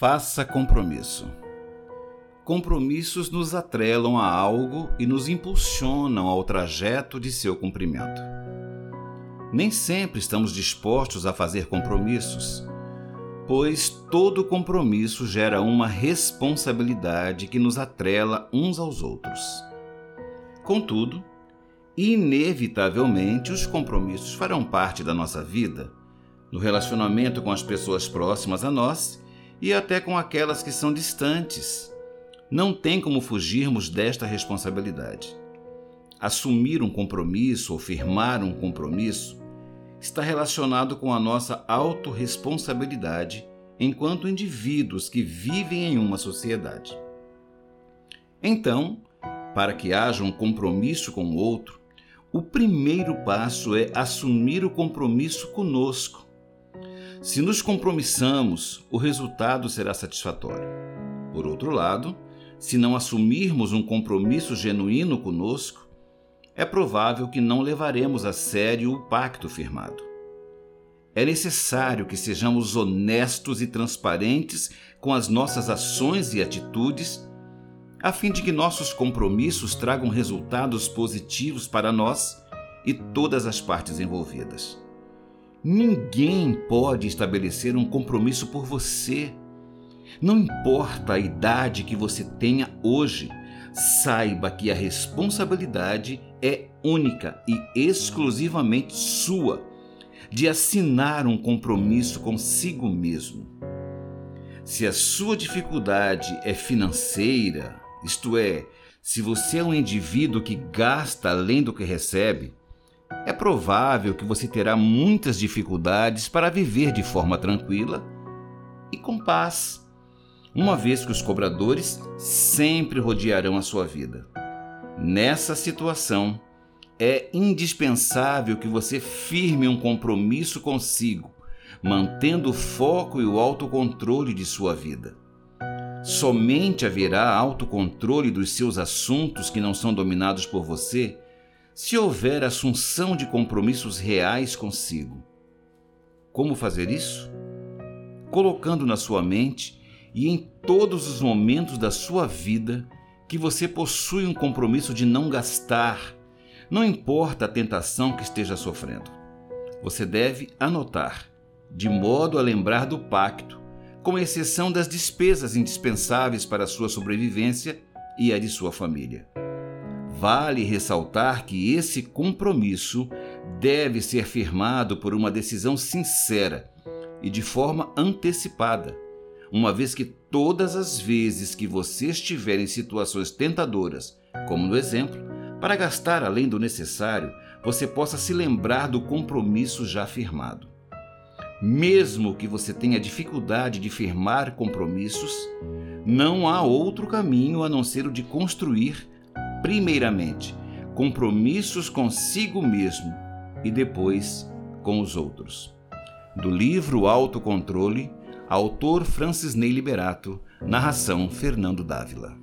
Faça compromisso. Compromissos nos atrelam a algo e nos impulsionam ao trajeto de seu cumprimento. Nem sempre estamos dispostos a fazer compromissos, pois todo compromisso gera uma responsabilidade que nos atrela uns aos outros. Contudo, inevitavelmente os compromissos farão parte da nossa vida, no relacionamento com as pessoas próximas a nós e até com aquelas que são distantes. Não tem como fugirmos desta responsabilidade. Assumir um compromisso ou firmar um compromisso está relacionado com a nossa autorresponsabilidade enquanto indivíduos que vivem em uma sociedade. Então, para que haja um compromisso com o outro, o primeiro passo é assumir o compromisso conosco se nos compromissamos, o resultado será satisfatório. Por outro lado, se não assumirmos um compromisso genuíno conosco, é provável que não levaremos a sério o pacto firmado. É necessário que sejamos honestos e transparentes com as nossas ações e atitudes, a fim de que nossos compromissos tragam resultados positivos para nós e todas as partes envolvidas. Ninguém pode estabelecer um compromisso por você. Não importa a idade que você tenha hoje, saiba que a responsabilidade é única e exclusivamente sua de assinar um compromisso consigo mesmo. Se a sua dificuldade é financeira, isto é, se você é um indivíduo que gasta além do que recebe, é provável que você terá muitas dificuldades para viver de forma tranquila e com paz, uma vez que os cobradores sempre rodearão a sua vida. Nessa situação, é indispensável que você firme um compromisso consigo, mantendo o foco e o autocontrole de sua vida. Somente haverá autocontrole dos seus assuntos que não são dominados por você se houver assunção de compromissos reais consigo. Como fazer isso? Colocando na sua mente e em todos os momentos da sua vida que você possui um compromisso de não gastar, não importa a tentação que esteja sofrendo. Você deve anotar, de modo a lembrar do pacto, com exceção das despesas indispensáveis para a sua sobrevivência e a de sua família. Vale ressaltar que esse compromisso deve ser firmado por uma decisão sincera e de forma antecipada, uma vez que todas as vezes que você estiver em situações tentadoras, como no exemplo, para gastar além do necessário, você possa se lembrar do compromisso já firmado. Mesmo que você tenha dificuldade de firmar compromissos, não há outro caminho a não ser o de construir primeiramente, compromissos consigo mesmo e depois com os outros. Do livro Autocontrole, autor Francis Ney Liberato, narração Fernando Dávila.